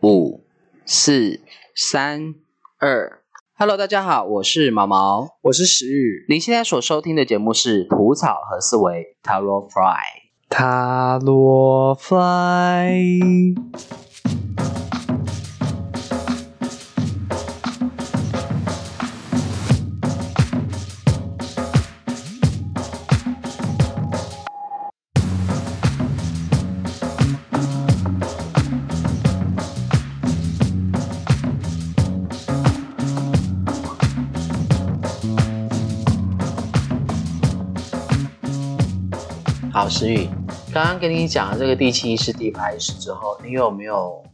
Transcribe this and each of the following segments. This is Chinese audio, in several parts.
五、四、三、二。Hello，大家好，我是毛毛，我是石宇。您现在所收听的节目是《蒲草和思维》（Taro Fly）。塔罗 fly，好，石宇，刚刚跟你讲了这个第七意识、第八意识之后，你有没有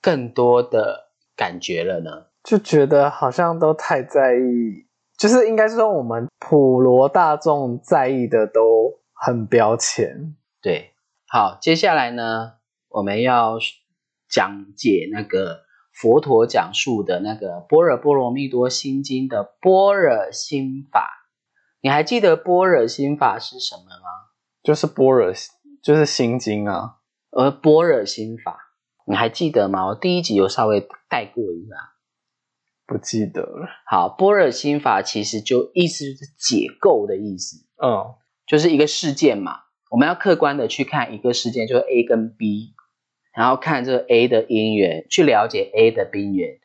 更多的感觉了呢？就觉得好像都太在意，就是应该说我们普罗大众在意的都很标签。对，好，接下来呢，我们要讲解那个佛陀讲述的那个《般若波罗蜜多心经》的般若心法。你还记得般若心法是什么吗？就是般若，就是心经啊。呃般若心法，你还记得吗？我第一集有稍微带过一下。不记得了。好，般若心法其实就意思就是解构的意思，嗯就是一个事件嘛，我们要客观的去看一个事件，就是 A 跟 B，然后看这个 A 的因缘，去了解 A 的因缘，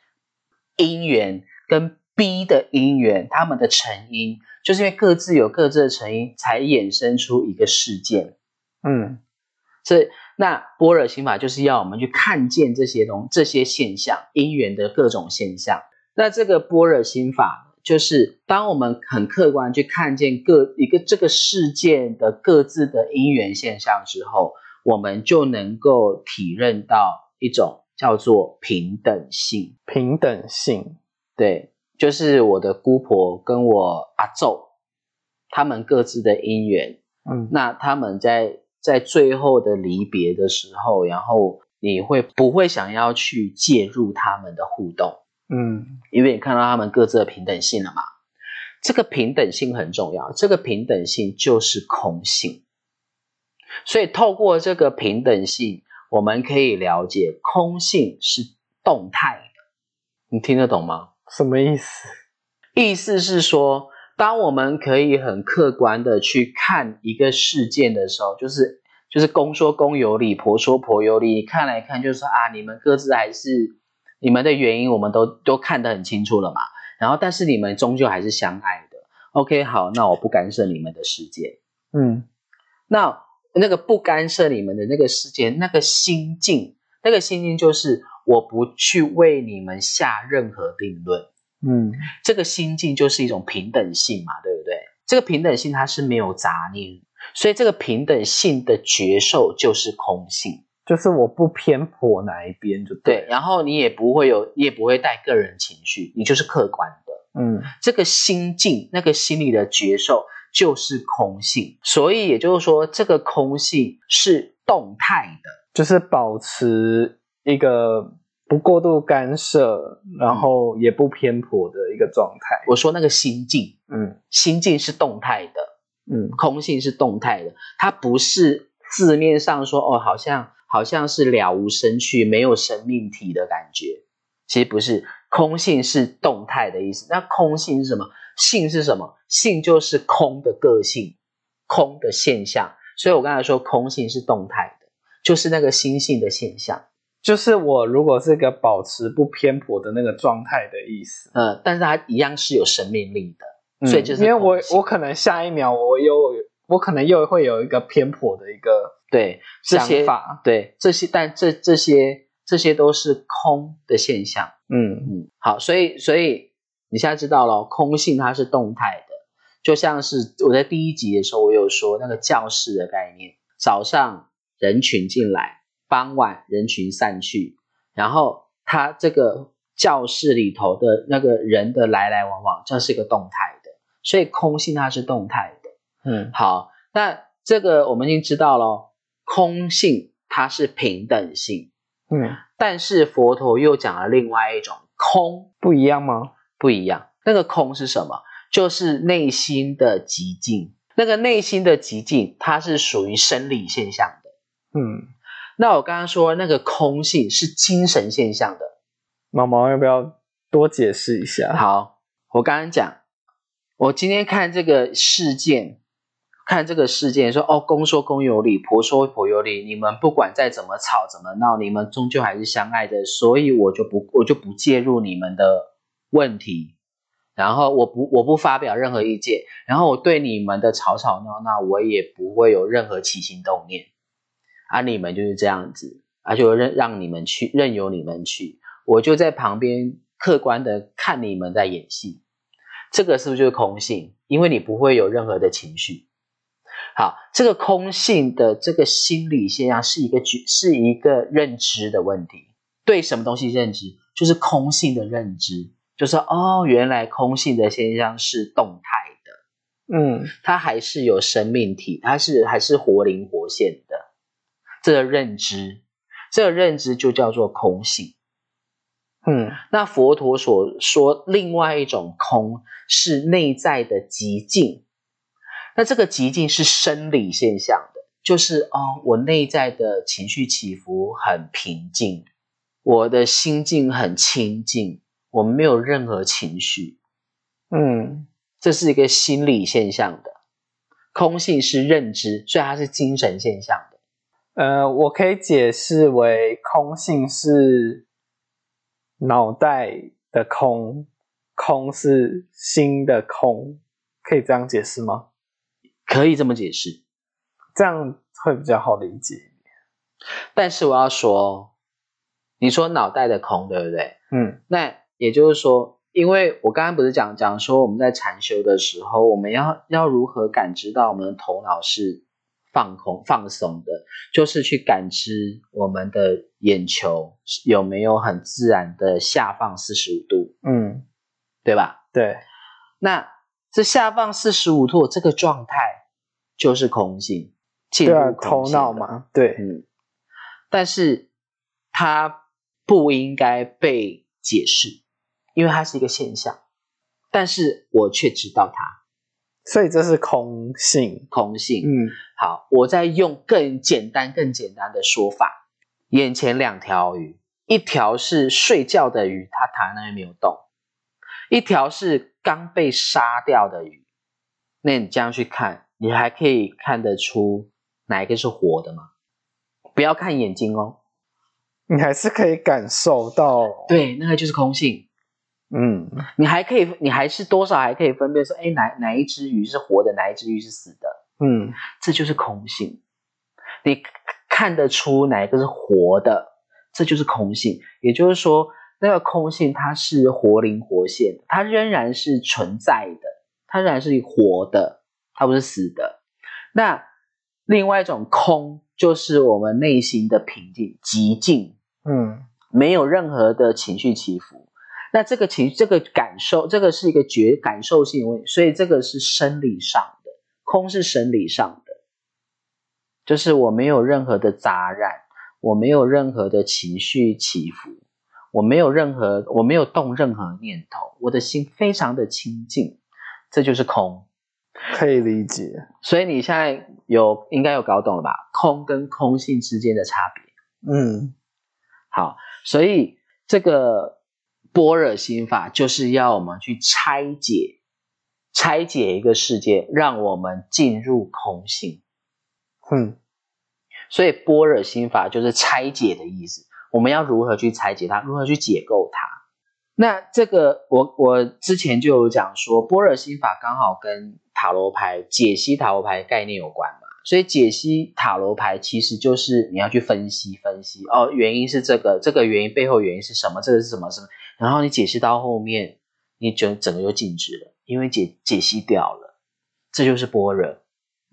因缘跟 B 的因缘，他们的成因，就是因为各自有各自的成因，才衍生出一个事件。嗯所以那般若心法就是要我们去看见这些东这些现象，因缘的各种现象。那这个般若心法，就是当我们很客观去看见各一个这个事件的各自的因缘现象之后，我们就能够体认到一种叫做平等性。平等性。对，就是我的姑婆跟我阿昼，他们各自的因缘，嗯那他们在在最后的离别的时候，然后你会不会想要去介入他们的互动？嗯因为你看到他们各自的平等性了嘛。这个平等性很重要，这个平等性就是空性。所以透过这个平等性，我们可以了解空性是动态的。你听得懂吗？什么意思？意思是说，当我们可以很客观的去看一个事件的时候，就是就是公说公有理，婆说婆有理，看来看就是说啊，你们各自还是你们的原因，我们都都看得很清楚了嘛。然后，但是你们终究还是相爱的。OK，好，那我不干涉你们的世界。嗯那那个不干涉你们的那个世界，那个心境，那个心境就是我不去为你们下任何定论。嗯这个心境就是一种平等性嘛，对不对？这个平等性它是没有杂念，所以这个平等性的觉受就是空性。就是我不偏颇哪一边就对，了。然后你也不会有，你也不会带个人情绪，你就是客观的。嗯这个心境，那个心理的觉受就是空性，所以也就是说，这个空性是动态的。就是保持一个不过度干涉，然后也不偏颇的一个状态。我说那个心境，嗯心境是动态的，嗯空性是动态的，它不是字面上说哦，好像好像是了无生趣、没有生命体的感觉。其实不是，空性是动态的意思。那空性是什么？性是什么？性就是空的个性，空的现象。所以我刚才说空性是动态的，就是那个心性的现象。就是我如果是个保持不偏颇的那个状态的意思，呃，但是它一样是有生命力的，所以就是嗯因为我我可能下一秒我又我可能又会有一个偏颇的一个对这想些法，对这些，但这这些这些都是空的现象。嗯。嗯，好，所以所以你现在知道了，空性它是动态的，就像是我在第一集的时候，我有说那个教室的概念，早上人群进来，傍晚人群散去，然后它这个教室里头的那个人的来来往往，这是一个动态的，所以空性它是动态的。嗯好，那这个我们已经知道了，空性它是平等性，嗯，但是佛陀又讲了另外一种空，不一样吗？不一样。那个空是什么？就是内心的极静。那个内心的极静，它是属于生理现象的。嗯那我刚刚说那个空性是精神现象的。毛毛要不要多解释一下？好，我刚刚讲，我今天看这个事件，看这个事件说，哦，公说公有理，婆说婆有理，你们不管再怎么吵怎么闹，你们终究还是相爱的，所以我就不我就不介入你们的问题，然后我不我不发表任何意见，然后我对你们的吵吵闹闹，我也不会有任何起心动念，啊，你们就是这样子，啊，就任让你们去，任由你们去。我就在旁边客观的看你们在演戏，这个是不是就是空性？因为你不会有任何的情绪。好，这个空性的这个心理现象是一个觉，是一个认知的问题。对什么东西认知？就是空性的认知，就是哦，原来空性的现象是动态的，嗯，它还是有生命体，它是还是活灵活现的。这个认知，这个认知就叫做空性。嗯，那佛陀所说另外一种空是内在的极静，那这个极静是生理现象的，就是哦，我内在的情绪起伏很平静，我的心境很清静，我没有任何情绪，嗯，这是一个心理现象的。空性是认知，所以它是精神现象的。呃，我可以解释为空性是。脑袋的空，空是心的空，可以这样解释吗？可以这么解释，这样会比较好理解。但是我要说，你说脑袋的空，对不对？嗯，那也就是说，因为我刚刚不是讲讲说我们在禅修的时候，我们要要如何感知到我们的头脑是。放空、放松的，就是去感知我们的眼球有没有很自然的下放四十五度，嗯，对吧？对。那这下放四十五度这个状态就是空性，进入头脑嘛？对，嗯。但是它不应该被解释，因为它是一个现象，但是我却知道它。所以这是空性，空性。嗯，好，我再用更简单、更简单的说法：眼前两条鱼，一条是睡觉的鱼，它躺在那边没有动；一条是刚被杀掉的鱼。那你这样去看，你还可以看得出哪一个是活的吗？不要看眼睛哦，你还是可以感受到。对，那个就是空性。嗯，你还可以，你还是多少还可以分辨说，哎，哪哪一只鱼是活的，哪一只鱼是死的？嗯，这就是空性。你看得出哪一个是活的，这就是空性。也就是说，那个空性它是活灵活现的，它仍然是存在的，它仍然是活的，它不是死的。那另外一种空，就是我们内心的平静、极静，嗯，没有任何的情绪起伏。那这个情，这个感受，这个是一个觉感受性问题，所以这个是生理上的空，是生理上的，就是我没有任何的杂染，我没有任何的情绪起伏，我没有任何，我没有动任何念头，我的心非常的清净，这就是空，可以理解。所以你现在有应该有搞懂了吧？空跟空性之间的差别。嗯，好，所以这个。般若心法就是要我们去拆解、拆解一个世界，让我们进入空性。嗯，所以般若心法就是拆解的意思。我们要如何去拆解它？如何去解构它？那这个我我之前就有讲说，般若心法刚好跟塔罗牌解析塔罗牌概念有关嘛。所以解析塔罗牌其实就是你要去分析分析哦，原因是这个，这个原因背后原因是什么？这个是什么什么？然后你解析到后面，你整整个就静止了，因为解解析掉了，这就是般若。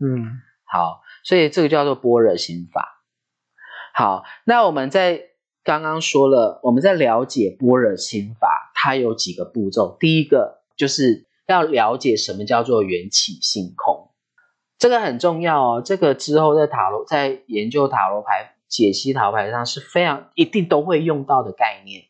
嗯，好，所以这个叫做般若心法。好，那我们在刚刚说了，我们在了解般若心法，它有几个步骤。第一个就是要了解什么叫做缘起性空，这个很重要哦。这个之后在塔罗在研究塔罗牌解析塔罗牌上是非常一定都会用到的概念。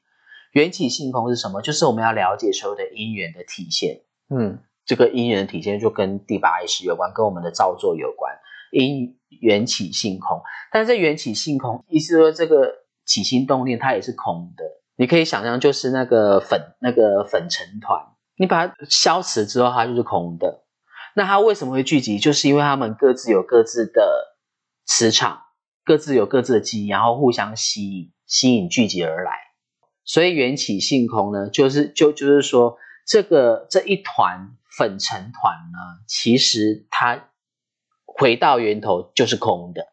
缘起性空是什么？就是我们要了解所有的因缘的体现。嗯，这个因缘的体现就跟第八意识有关，跟我们的造作有关。因缘起性空。但是缘起性空，意思说这个起心动念它也是空的。你可以想象，就是那个粉那个粉尘团，你把它消磁之后，它就是空的。那它为什么会聚集？就是因为它们各自有各自的磁场，各自有各自的记忆，然后互相吸引，吸引聚集而来。所以缘起性空呢，就是就就是说，这个这一团粉尘团呢，其实它回到源头就是空的，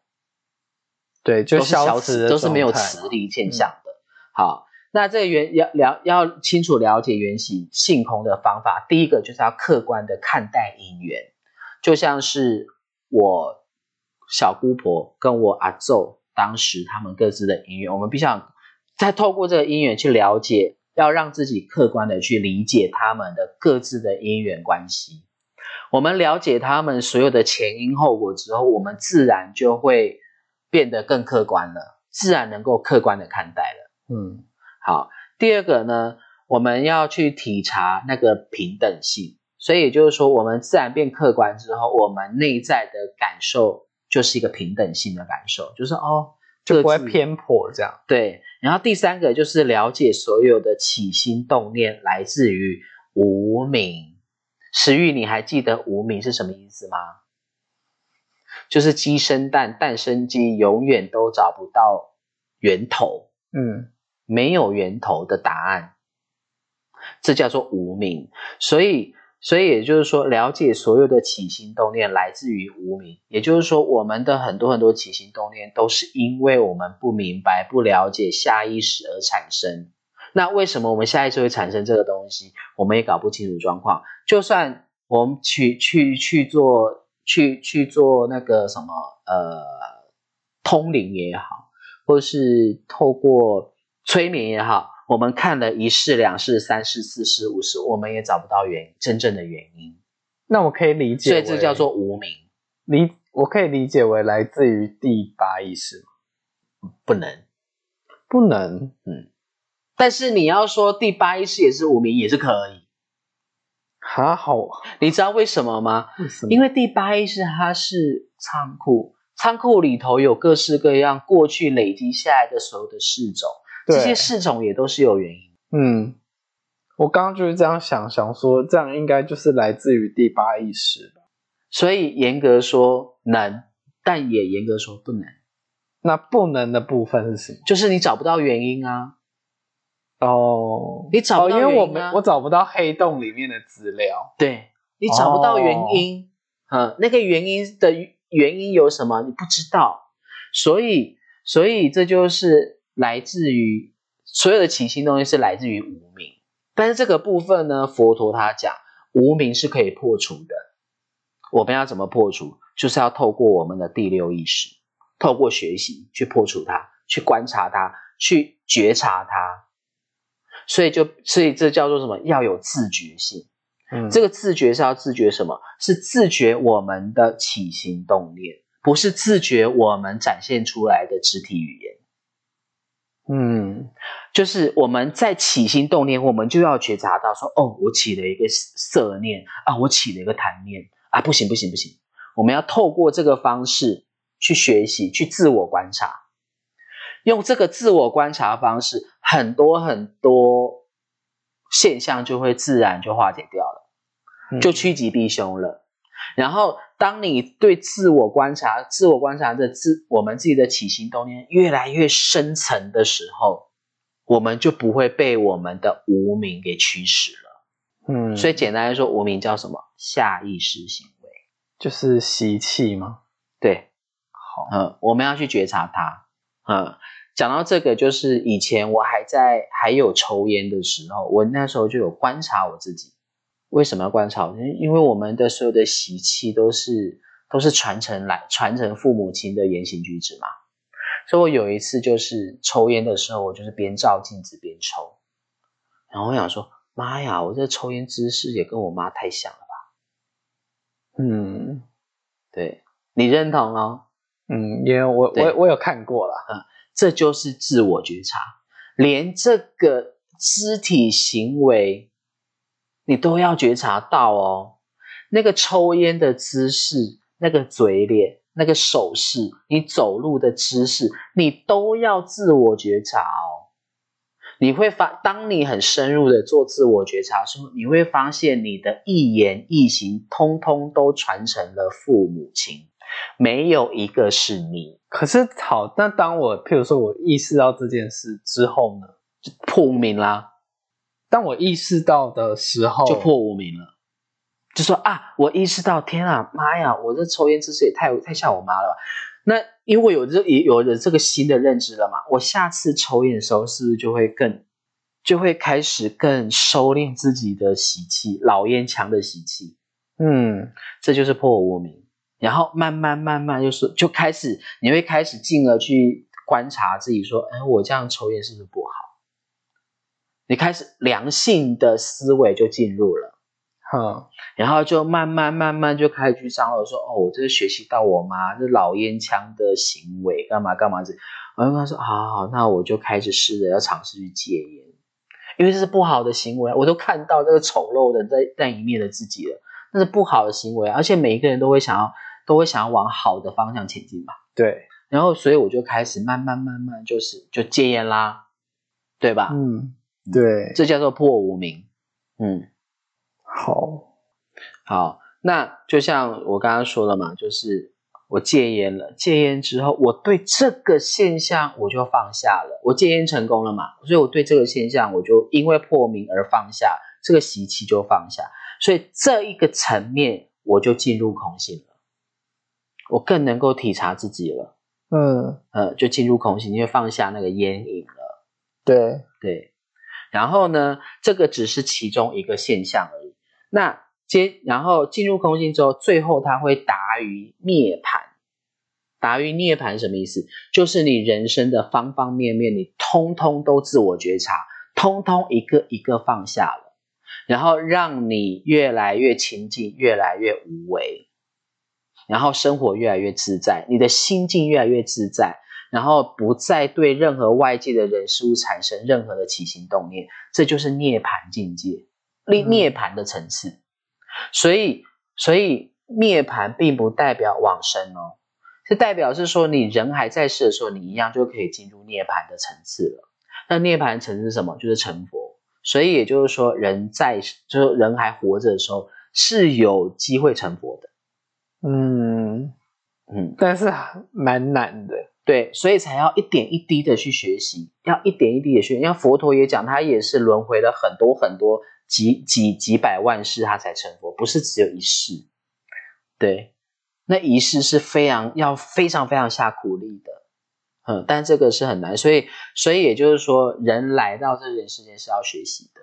对，就都是消磁的都是没有磁力现象的。好，那这个缘要了要清楚了解缘起性空的方法，第一个就是要客观的看待因缘，就像是我小姑婆跟我阿昼当时他们各自的因缘，我们必须要再透过这个因缘去了解，要让自己客观的去理解他们的各自的因缘关系。我们了解他们所有的前因后果之后，我们自然就会变得更客观了，自然能够客观的看待了。嗯好，第二个呢，我们要去体察那个平等性，所以也就是说，我们自然变客观之后，我们内在的感受就是一个平等性的感受，就是哦，就不会偏颇这样。对，然后第三个就是了解所有的起心动念来自于无名。石玉，你还记得无名是什么意思吗？就是鸡生蛋，蛋生鸡，永远都找不到源头，嗯没有源头的答案，这叫做无名。所以，所以也就是说，了解所有的起心动念来自于无名，也就是说，我们的很多很多起心动念都是因为我们不明白、不了解下意识而产生。那为什么我们下意识会产生这个东西？我们也搞不清楚状况。就算我们去去去做去去做那个什么呃通灵也好，或是透过催眠也好，我们看了一世、两世、三世、四世、五世，我们也找不到原真正的原因，那我可以理解，所以这叫做无名，理，我可以理解为来自于第八意识吗？不能。不能，嗯但是你要说第八意识也是无名，也是可以。哈好，你知道为什么吗？为什么？因为第八意识它是仓库，仓库里头有各式各样过去累积下来的所有的事种，对这些事种也都是有原因。嗯，我刚刚就是这样想，想说这样应该就是来自于第八意识吧。所以严格说能，但也严格说不能，那不能的部分是什么？就是你找不到原因啊。哦，你找不到哦因为我没我找不到黑洞里面的资料。对你找不到原因，嗯，那个原因的原因有什么你不知道，所以所以这就是来自于所有的起心动念是来自于无名，但是这个部分呢，佛陀他讲无名是可以破除的，我们要怎么破除？就是要透过我们的第六意识，透过学习去破除它，去观察它，去觉察它。所以就所以这叫做什么？要有自觉性。嗯，这个自觉是要自觉什么？是自觉我们的起心动念，不是自觉我们展现出来的肢体语言。嗯就是我们在起心动念，我们就要觉察到说，哦，我起了一个色念啊，我起了一个贪念啊，不行不行不行，我们要透过这个方式去学习，去自我观察，用这个自我观察方式，很多很多现象就会自然就化解掉了。嗯就趋吉避凶了。然后，当你对自我观察、自我观察的自我们自己的起心动念越来越深层的时候，我们就不会被我们的无名给驱使了。嗯，所以，简单来说，无名叫什么？下意识行为。就是习气吗？对，好，嗯，我们要去觉察它。嗯，讲到这个，就是以前我还在还有抽烟的时候，我那时候就有观察我自己。为什么要观察我？因为我们的所有的习气都是都是传承来传承父母亲的言行举止嘛。所以我有一次就是抽烟的时候，我就是边照镜子边抽，然后我想说，妈呀，我这抽烟姿势也跟我妈太像了吧？嗯对你认同哦？嗯，因为我我我有看过啦。这就是自我觉察，连这个肢体行为你都要觉察到哦。那个抽烟的姿势，那个嘴脸，那个手势，你走路的姿势，你都要自我觉察哦。你会发，当你很深入的做自我觉察的时候，你会发现你的一言一行，通通都传承了父母亲，没有一个是你。可是好，那当我譬如说我意识到这件事之后呢，就破明啦。当我意识到的时候，就破无名了。就说啊，我意识到，天啊，妈呀，我这抽烟姿势也太太像我妈了吧？那因为有这也有了这个新的认知了嘛，我下次抽烟的时候是不是就会更，就会开始更收敛自己的习气，老烟枪的习气？嗯，这就是破无名。然后慢慢慢慢就是就开始，你会开始进而去观察自己，说，哎，我这样抽烟是不是不好？你开始良性的思维就进入了。哼，然后就慢慢慢慢就开始去张罗说，哦，我这是学习到我妈这老烟枪的行为，干嘛干嘛子。我就跟他说，好好，那我就开始试着要尝试去戒烟，因为这是不好的行为，我都看到这个丑陋的在在一面的自己了，那是不好的行为，而且每一个人都会想要都会想要往好的方向前进嘛。对，然后所以我就开始慢慢慢慢就是就戒烟啦，对吧？嗯，对，这叫做破无名，嗯。好，好，那就像我刚刚说了嘛，就是我戒烟了，戒烟之后，我对这个现象我就放下了，我戒烟成功了嘛，所以我对这个现象我就因为破明而放下，这个习气就放下，所以这一个层面我就进入空性了，我更能够体察自己了，嗯。呃，就进入空性，因为放下那个烟瘾了，对。对，然后呢，这个只是其中一个现象而已。那接，然后进入空性之后，最后它会达于涅槃。达于涅槃什么意思？就是你人生的方方面面，你通通都自我觉察，通通一个一个放下了，然后让你越来越清净，越来越无为，然后生活越来越自在，你的心境越来越自在，然后不再对任何外界的人事物产生任何的起心动念，这就是涅槃境界。涅涅槃的层次，所以所以涅槃并不代表往生哦，是代表是说你人还在世的时候，你一样就可以进入涅槃的层次了。那涅槃层次是什么？就是成佛。所以也就是说，人在就是人还活着的时候是有机会成佛的。嗯嗯，但是蛮难的。对，所以才要一点一滴的去学习，要一点一滴的学。像佛陀也讲，他也是轮回了很多很多。几几几百万世他才成佛，不是只有一世。对，那一世是非常要非常非常下苦力的，嗯，但这个是很难，所以所以也就是说，人来到这人世间是要学习的。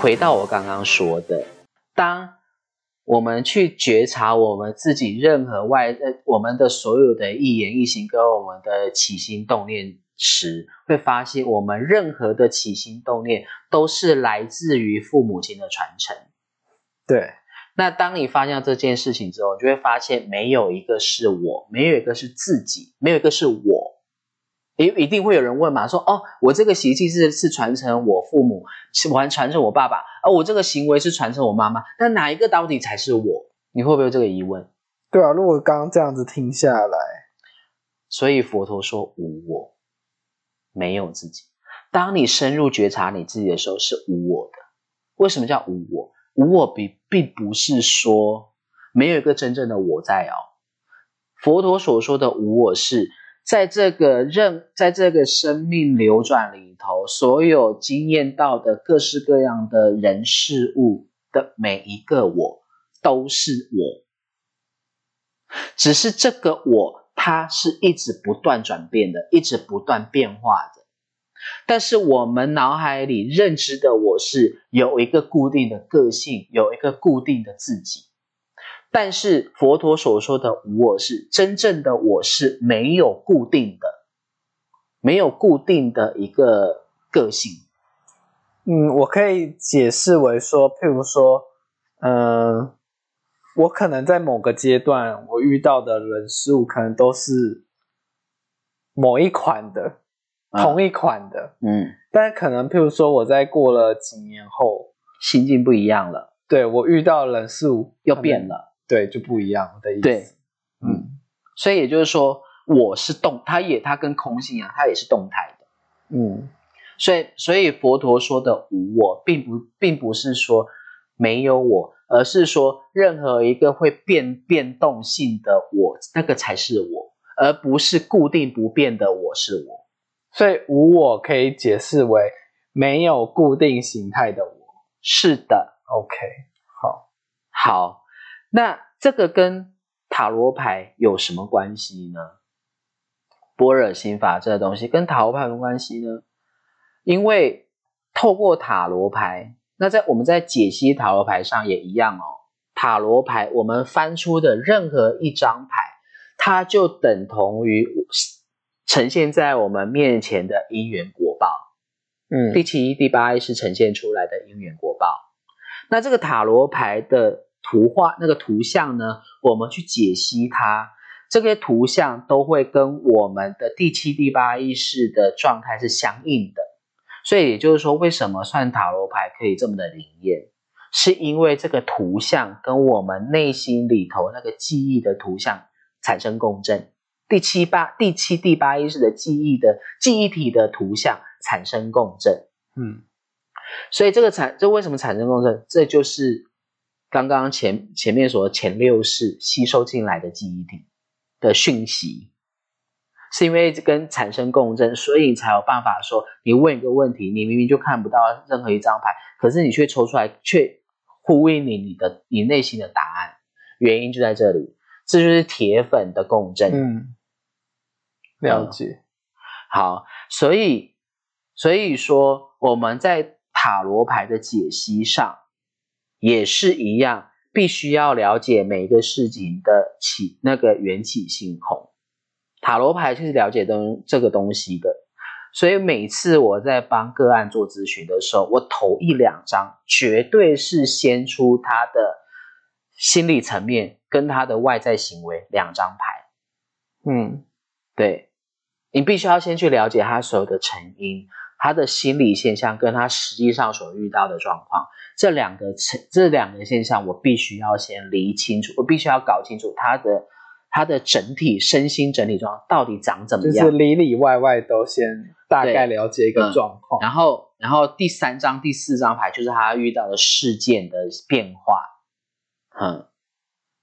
回到我刚刚说的，当我们去觉察我们自己任何外呃我们的所有的一言一行跟我们的起心动念。时会发现，我们任何的起心动念都是来自于父母亲的传承。对，那当你发现这件事情之后，就会发现没有一个是我，没有一个是自己，没有一个是我。一一定会有人问嘛，说哦，我这个习气是是传承我父母，是传传承我爸爸，而我这个行为是传承我妈妈，那哪一个到底才是我？你会不会有这个疑问？对啊，如果刚刚这样子听下来，所以佛陀说无我。没有自己。当你深入觉察你自己的时候，是无我的。为什么叫无我？无我并并不是说没有一个真正的我在哦。佛陀所说的无我是在这个任，在这个生命流转里头，所有经验到的各式各样的人事物的每一个我，都是我。只是这个我，它是一直不断转变的，一直不断变化的。但是我们脑海里认知的我是有一个固定的个性，有一个固定的自己。但是佛陀所说的无我是真正的我是没有固定的，没有固定的一个个性。嗯，我可以解释为说，譬如说，嗯，我可能在某个阶段，我遇到的人事物可能都是某一款的，同一款的，嗯，但可能譬如说，我在过了几年后，心境不一样了，对我遇到人事物又变了。对，就不一样的意思。对，嗯，所以也就是说，我是动，它也它跟空性一样，它也是动态的。嗯，所以所以佛陀说的无我，并不并不是说没有我，而是说任何一个会变变动性的我，那个才是我，而不是固定不变的我是我。所以无我可以解释为没有固定形态的我。是的，OK，好，好。那这个跟塔罗牌有什么关系呢？般若心法这个东西跟塔罗牌有关系呢？因为透过塔罗牌，那在我们在解析塔罗牌上也一样哦。塔罗牌我们翻出的任何一张牌，它就等同于呈现在我们面前的因缘果报。嗯，第七、第八意是呈现出来的因缘果报。那这个塔罗牌的。图画那个图像呢？我们去解析它，这些图像都会跟我们的第七、第八意识的状态是相应的。所以也就是说，为什么算塔罗牌可以这么的灵验，是因为这个图像跟我们内心里头那个记忆的图像产生共振。第七八、第七、第八意识的记忆的记忆体的图像产生共振。嗯，所以这个产，这为什么产生共振？这就是。刚刚前前面说前六式吸收进来的记忆体的讯息，是因为跟产生共振，所以你才有办法说，你问一个问题，你明明就看不到任何一张牌，可是你却抽出来，却呼应你你的你内心的答案，原因就在这里，这就是铁粉的共振。嗯，了解。好，所以所以说我们在塔罗牌的解析上。也是一样，必须要了解每一个事情的起那个缘起性空。塔罗牌就是了解东这个东西的，所以每次我在帮个案做咨询的时候，我头一两张绝对是先出他的心理层面跟他的外在行为两张牌。嗯，对，你必须要先去了解他所有的成因。他的心理现象跟他实际上所遇到的状况，这两个这这两个现象，我必须要先理清楚，我必须要搞清楚他的他的整体身心整体状况到底长怎么样，就是里里外外都先大概了解一个状况。然后，然后第三张、第四张牌就是他遇到的事件的变化，嗯，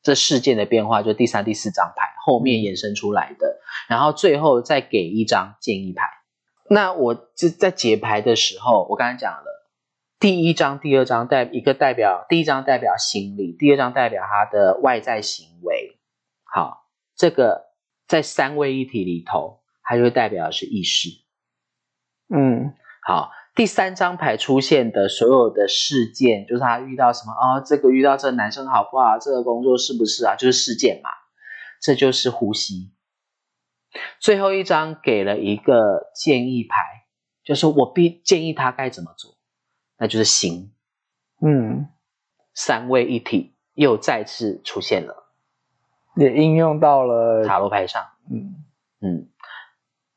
这事件的变化就第三、第四张牌后面衍生出来的，然后最后再给一张建议牌。那我这在解牌的时候，我刚才讲了，第一张、第二张代一个代表，第一张代表心理，第二张代表他的外在行为。好，这个在三位一体里头，它就代表的是意识。嗯，好，第三张牌出现的所有的事件，就是他遇到什么啊？这个遇到这个男生好不好？这个工作是不是啊？就是事件嘛，这就是呼吸。最后一张给了一个建议牌，就是我必建议他该怎么做，那就是行。嗯，三位一体又再次出现了，也应用到了塔罗牌上。嗯嗯，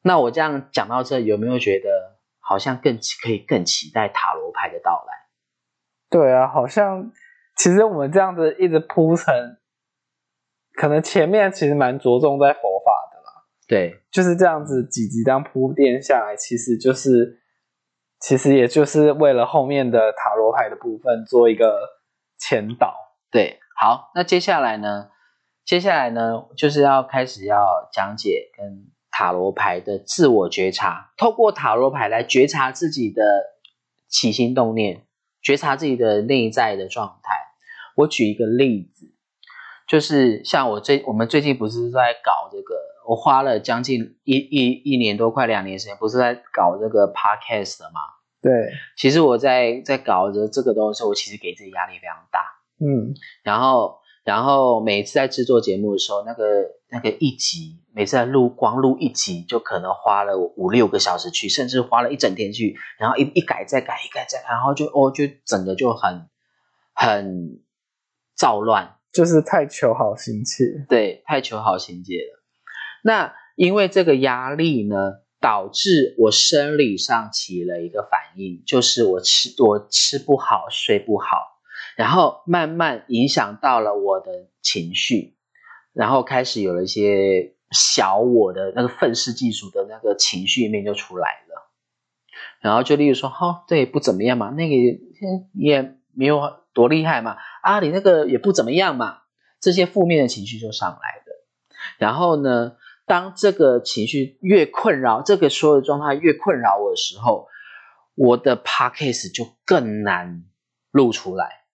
那我这样讲到这，有没有觉得好像更可以更期待塔罗牌的到来？对啊，好像其实我们这样子一直铺陈，可能前面其实蛮着重在佛法。对，就是这样子几集当铺垫下来，其实就是，其实也就是为了后面的塔罗牌的部分做一个前导。对，好，那接下来呢？接下来呢，就是要开始要讲解跟塔罗牌的自我觉察，透过塔罗牌来觉察自己的起心动念，觉察自己的内在的状态。我举一个例子，就是像我最我们最近不是在搞这个，我花了将近一一一年多，快两年时间，不是在搞这个 podcast 吗？对，其实我在在搞着这个东西，我其实给自己压力非常大。嗯，然后，然后每次在制作节目的时候，那个那个一集，每次在录光录一集，就可能花了五六个小时去，甚至花了一整天去，然后一一改再改，一改再改，然后就哦，就整个就很很躁乱，就是太求好心切。对，太求好心切了。那因为这个压力呢，导致我生理上起了一个反应，就是我吃我吃不好，睡不好。然后慢慢影响到了我的情绪，然后开始有了一些小我的那个愤世嫉俗的那个情绪面就出来了，然后就例如说，哈，对，不怎么样嘛，那个也没有多厉害嘛，啊，你那个也不怎么样嘛，这些负面的情绪就上来了。然后呢，当这个情绪越困扰，这个所有的状态越困扰我的时候，我的 podcast 就更难录出来。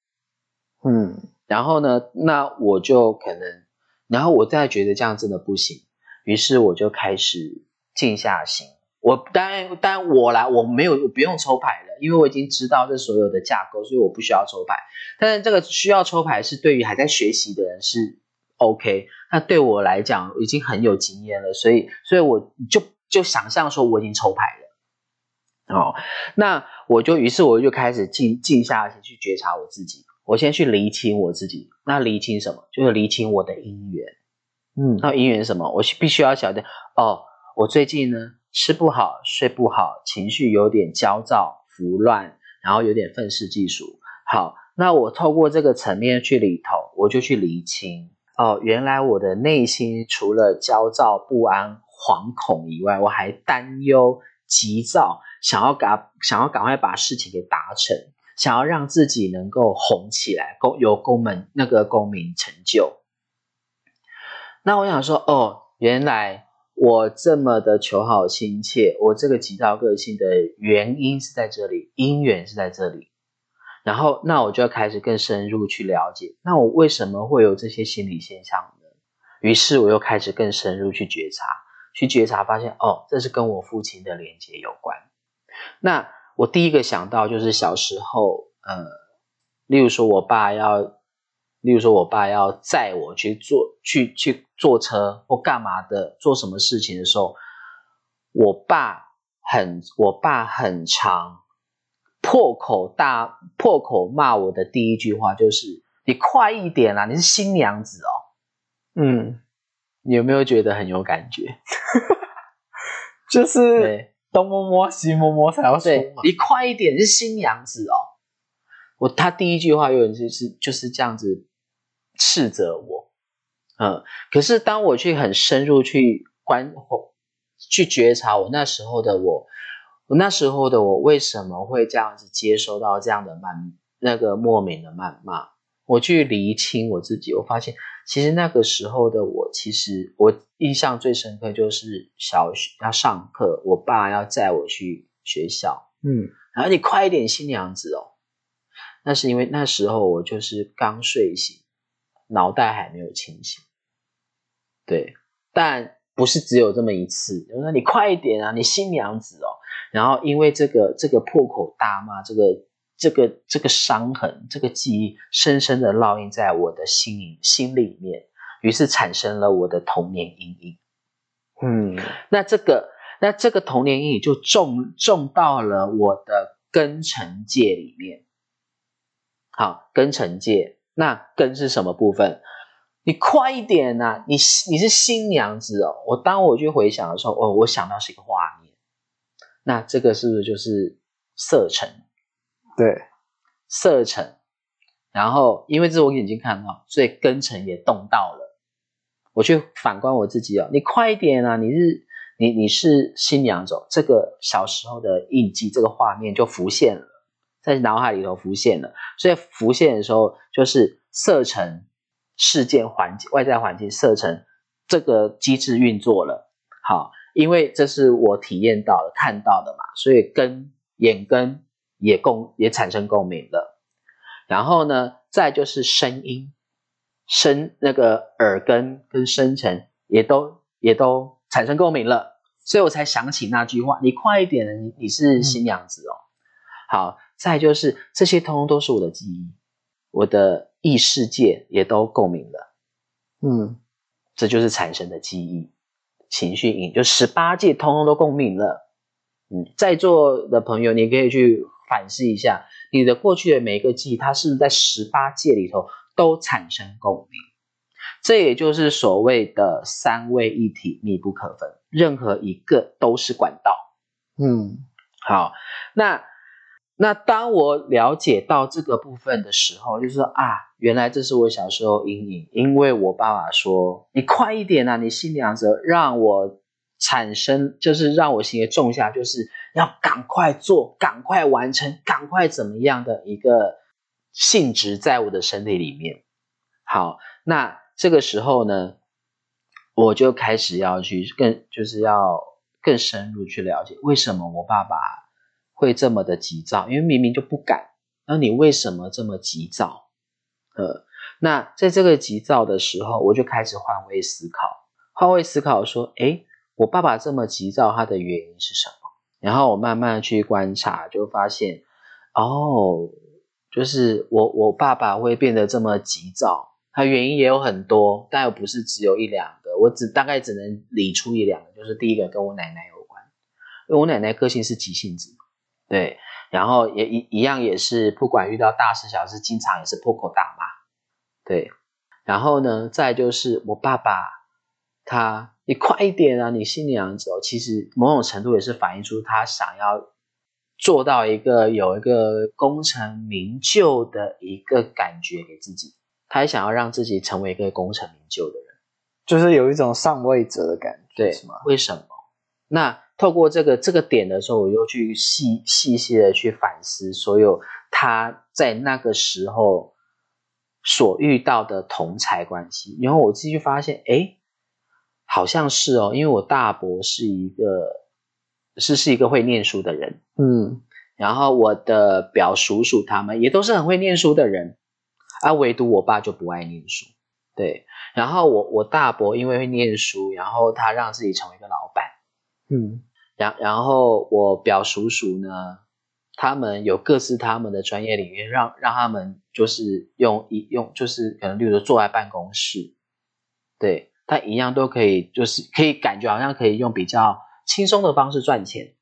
嗯，然后呢，那我就可能，然后我再觉得这样真的不行，于是我就开始静下心。我当然，当然我来，我没有，我不用抽牌了，因为我已经知道这所有的架构，所以我不需要抽牌。但是这个需要抽牌是对于还在学习的人是 OK，那对我来讲已经很有经验了，所以，所以我就就想象说我已经抽牌了。哦，那我就于是我就开始静静下心去觉察我自己。我先去厘清我自己，那厘清什么？就是厘清我的因缘。嗯，那因缘什么？我必须要晓得哦。我最近呢吃不好，睡不好，情绪有点焦躁、浮乱，然后有点愤世嫉俗。好，那我透过这个层面去里头，我就去厘清哦，原来我的内心除了焦躁不安、惶恐以外，我还担忧、急躁，想要赶想要赶快把事情给达成。想要让自己能够红起来，功有功名那个功名成就。那我想说，哦，原来我这么的求好心切，我这个急躁个性的原因是在这里，因缘是在这里。然后，那我就要开始更深入去了解，那我为什么会有这些心理现象呢？于是我又开始更深入去觉察，去觉察，发现哦，这是跟我父亲的连接有关。那。我第一个想到就是小时候，呃，例如说我爸要，例如说我爸要载我去坐去去坐车或干嘛的，做什么事情的时候，我爸很我爸很长破口大破口骂我的第一句话就是你快一点啦，你是新娘子哦，嗯，你有没有觉得很有感觉？就是。东摸摸西摸摸才要说你快一点是新娘子哦。我他第一句话有点就是就是这样子斥责我，嗯，可是当我去很深入去观去觉察我那时候的，我那时候的我为什么会这样子接收到这样的谩那个莫名的谩骂？我去厘清我自己，我发现其实那个时候的我，其实我印象最深刻就是小学要上课，我爸要载我去学校，嗯，然后你快一点，新娘子哦。那是因为那时候我就是刚睡醒，脑袋还没有清醒，对，但不是只有这么一次。我说你快一点啊，你新娘子哦。然后因为这个这个破口大骂这个。这个这个伤痕，这个记忆，深深的烙印在我的心里心里面，于是产生了我的童年阴影。嗯，那这个那这个童年阴影就种种到了我的根尘界里面。好，根尘界，那根是什么部分？你快一点呐！你你是新娘子哦。我当我去回想的时候，哦，我想到是一个画面。那这个是不是就是色沉？对，色沉，然后因为这是我眼睛看到，所以根尘也动到了。我去反观我自己哦，你快一点啊！你是你你是新娘走，这个小时候的印记，这个画面就浮现了，在脑海里头浮现了。所以浮现的时候，就是色沉事件环境外在环境色沉这个机制运作了。好，因为这是我体验到的、看到的嘛，所以跟眼根也共也产生共鸣了。然后呢，再就是声音，声那个耳根跟声尘也都也都产生共鸣了，所以我才想起那句话：“你快一点，你你是新娘子哦。”好，再就是这些通通都是我的记忆，我的异世界也都共鸣了。嗯，这就是产生的记忆、情绪影，就十八界通通都共鸣了。嗯，在座的朋友，你可以去反思一下，你的过去的每一个记忆，它是不是在十八界里头都产生共鸣？这也就是所谓的三位一体，密不可分，任何一个都是管道。嗯，好，那。那当我了解到这个部分的时候，就是说啊，原来这是我小时候阴影，因为我爸爸说：“你快一点啊，你新娘子，让我产生，就是让我心里种下，就是要赶快做，赶快完成，赶快怎么样的一个性质在我的身体里面。”好，那这个时候呢，我就开始要去更，就是要更深入去了解为什么我爸爸。会这么的急躁，因为明明就不敢。那你为什么这么急躁？呃，那在这个急躁的时候，我就开始换位思考，换位思考说：，哎，我爸爸这么急躁，他的原因是什么？然后我慢慢去观察，就发现，哦，就是我我爸爸会变得这么急躁，他原因也有很多，但又不是只有一两个。我只大概只能理出一两个，就是第一个跟我奶奶有关，因为我奶奶个性是急性子。对，然后也一一样也是，不管遇到大事小事，经常也是破口大骂。对，然后呢，再就是我爸爸，他你快一点啊，你新娘子哦，其实某种程度也是反映出他想要做到一个有一个功成名就的一个感觉给自己，他也想要让自己成为一个功成名就的人，就是有一种上位者的感觉，对是吗？为什么？那。透过这个这个点的时候，我又去细细细的去反思所有他在那个时候所遇到的同才关系，然后我继续发现，哎，好像是哦，因为我大伯是一个是是一个会念书的人，嗯，然后我的表叔叔他们也都是很会念书的人，啊，唯独我爸就不爱念书，对，然后我我大伯因为会念书，然后他让自己成为一个老板。嗯，然然后我表叔叔呢，他们有各自他们的专业领域，让让他们就是用一用就是可能，例如说坐在办公室，对他一样都可以，就是可以感觉好像可以用比较轻松的方式赚钱，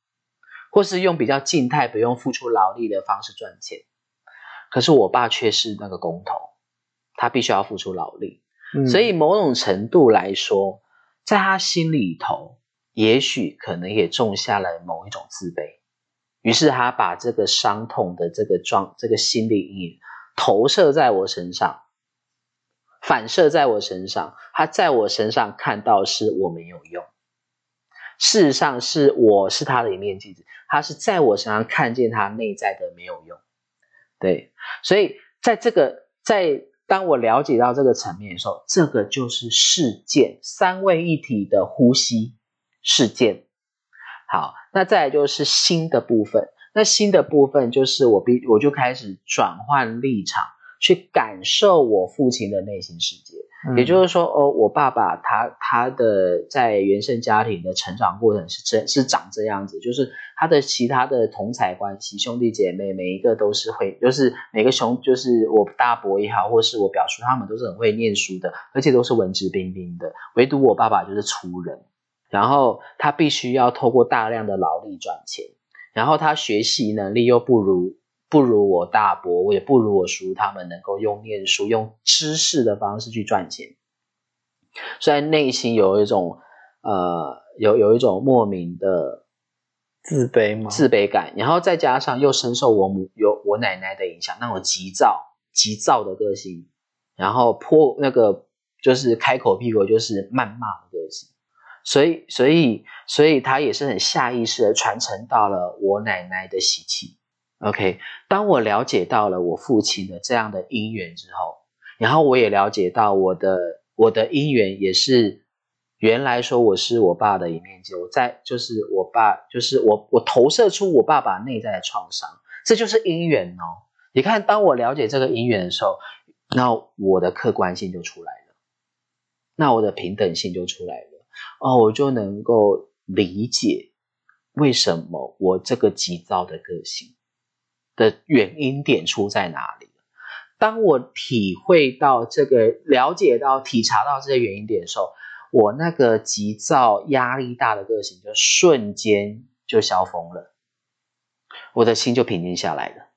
或是用比较静态不用付出劳力的方式赚钱。可是我爸却是那个工头，他必须要付出劳力，所以某种程度来说，在他心里头。也许可能也种下了某一种自卑，于是他把这个伤痛的这个状、这个心理阴影投射在我身上，反射在我身上。他在我身上看到是我没有用，事实上是我是他的一面镜子，他是在我身上看见他内在的没有用。对，所以在这个在当我了解到这个层面的时候，这个就是事件三位一体的呼吸。事件，好，那再来就是新的部分。那新的部分就是我必我就开始转换立场，去感受我父亲的内心世界。也就是说，哦，我爸爸他他的在原生家庭的成长过程是这是长这样子，就是他的其他的同才关系，兄弟姐妹每一个都是会，就是每个兄就是我大伯也好，或是我表叔，他们都是很会念书的，而且都是文质彬彬的，唯独我爸爸就是粗人。然后他必须要透过大量的劳力赚钱，然后他学习能力又不如不如我大伯，我也不如我叔他们能够用念书、用知识的方式去赚钱，虽然内心有一种呃有有一种莫名的自卑吗？自卑感，然后再加上又深受我母有我奶奶的影响，那种急躁急躁的个性，然后泼那个就是开口闭口就是谩骂的个性。所以，所以，所以他也是很下意识的传承到了我奶奶的习气。OK，当我了解到了我父亲的这样的因缘之后，然后我也了解到我的我的因缘也是原来说我是我爸的一面镜，我在就是我爸，就是我我投射出我爸爸内在的创伤，这就是因缘哦。你看，当我了解这个因缘的时候，那我的客观性就出来了，那我的平等性就出来了哦，我就能够理解为什么我这个急躁的个性的原因点出在哪里。当我体会到这个、了解到、体察到这些原因点的时候。我那个急躁、压力大的个性就瞬间就消风了，我的心就平静下来了。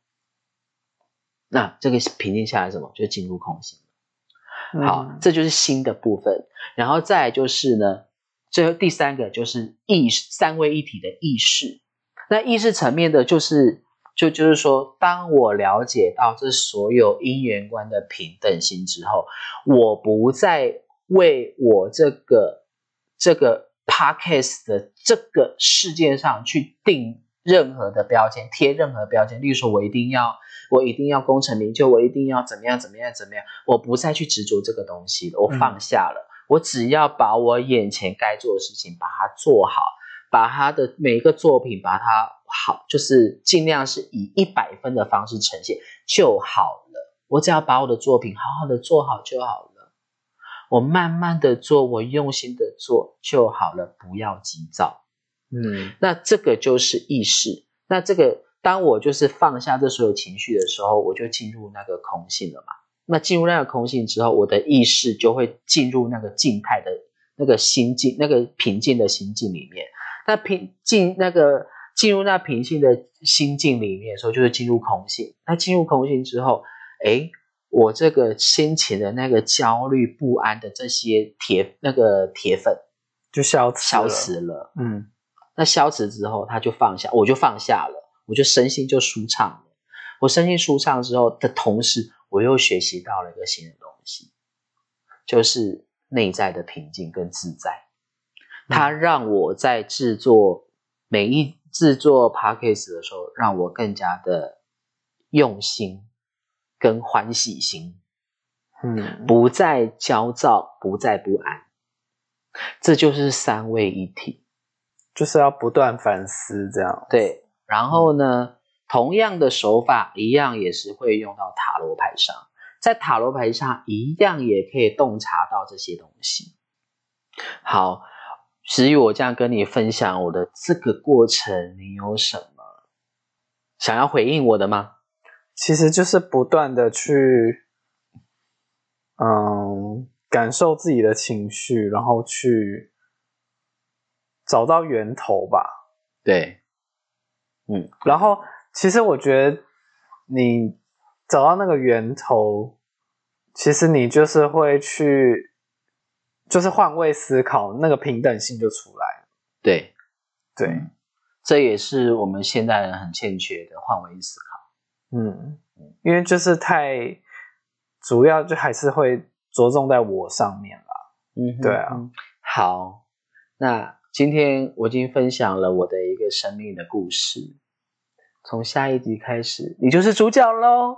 那这个平静下来什么？就进入空性了。好，这就是心的部分。然后再就是呢，最后第三个就是意识，三位一体的意识。那意识层面的，就是就就是说，当我了解到这所有因缘观的平等性之后，我不再。为我这个这个 podcast 的这个世界上去定任何的标签，贴任何标签，例如说，我一定要我一定要功成名就，我一定要怎么样怎么样怎么样，我不再去执着这个东西了，我放下了，我只要把我眼前该做的事情把它做好，把他的每一个作品把它好，就是尽量是以一百分的方式呈现就好了，我只要把我的作品好好的做好就好了。我慢慢的做，我用心的做就好了，不要急躁。嗯，那这个就是意识。那这个，当我就是放下这所有情绪的时候，我就进入那个空性了嘛。那进入那个空性之后，我的意识就会进入那个静态的那个心境，那个平静的心境里面。那平静那个进入那平静的心境里面的时候，就是进入空性。那进入空性之后，哎。我这个先前的那个焦虑不安的这些铁那个铁粉就消消失了，嗯，那消磁之后他就放下，我就放下了，我就身心就舒畅了。我身心舒畅之后的同时，我又学习到了一个新的东西，就是内在的平静跟自在。它让我在制作每一制作 p a c k a g e 的时候，让我更加的用心。跟欢喜心，嗯，不再焦躁，不再不安，这就是三位一体，就是要不断反思这样。对，然后呢，同样的手法一样也是会用到塔罗牌上，在塔罗牌上一样也可以洞察到这些东西。好，至于我这样跟你分享我的这个过程，你有什么想要回应我的吗？其实就是不断的去，嗯，感受自己的情绪，然后去找到源头吧。对，嗯，然后其实我觉得你找到那个源头，其实你就是会去，就是换位思考，那个平等性就出来了。对，对，这也是我们现代人很欠缺的换位思考。嗯，因为就是太主要，就还是会着重在我上面啦。嗯，对啊。好，那今天我已经分享了我的一个生命的故事，从下一集开始，你就是主角喽。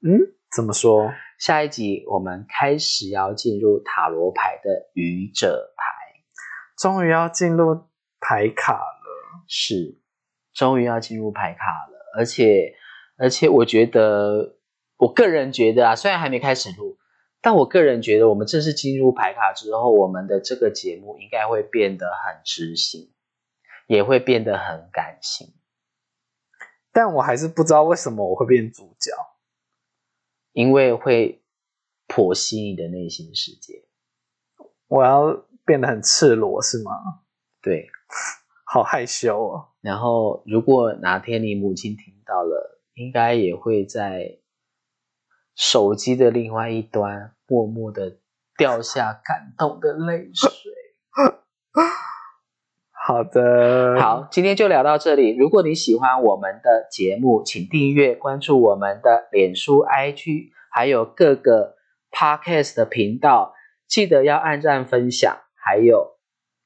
嗯，怎么说？下一集我们开始要进入塔罗牌的愚者牌，终于要进入牌卡了。是，终于要进入牌卡了，而且。而且我觉得，我个人觉得啊，虽然还没开始录，但我个人觉得，我们正式进入排卡之后，我们的这个节目应该会变得很知性，也会变得很感性。但我还是不知道为什么我会变主角，因为会剖析你的内心世界。我要变得很赤裸是吗？对，好害羞哦。然后，如果哪天你母亲听到了，应该也会在手机的另外一端默默的掉下感动的泪水。好的，好，今天就聊到这里。如果你喜欢我们的节目，请订阅、关注我们的脸书、IG，还有各个 Podcast 的频道。记得要按赞、分享。还有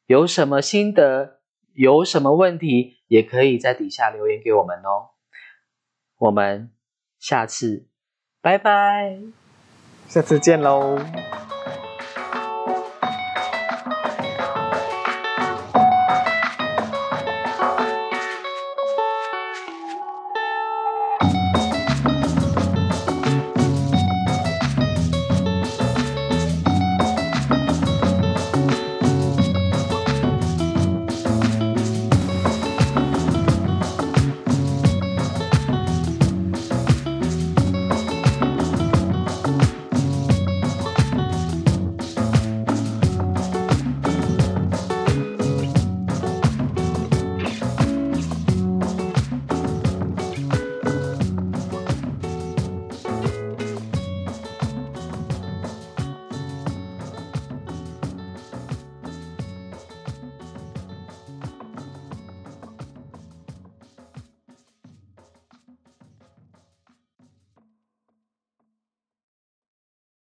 有什么心得、有什么问题，也可以在底下留言给我们哦。我们下次拜拜，下次见喽。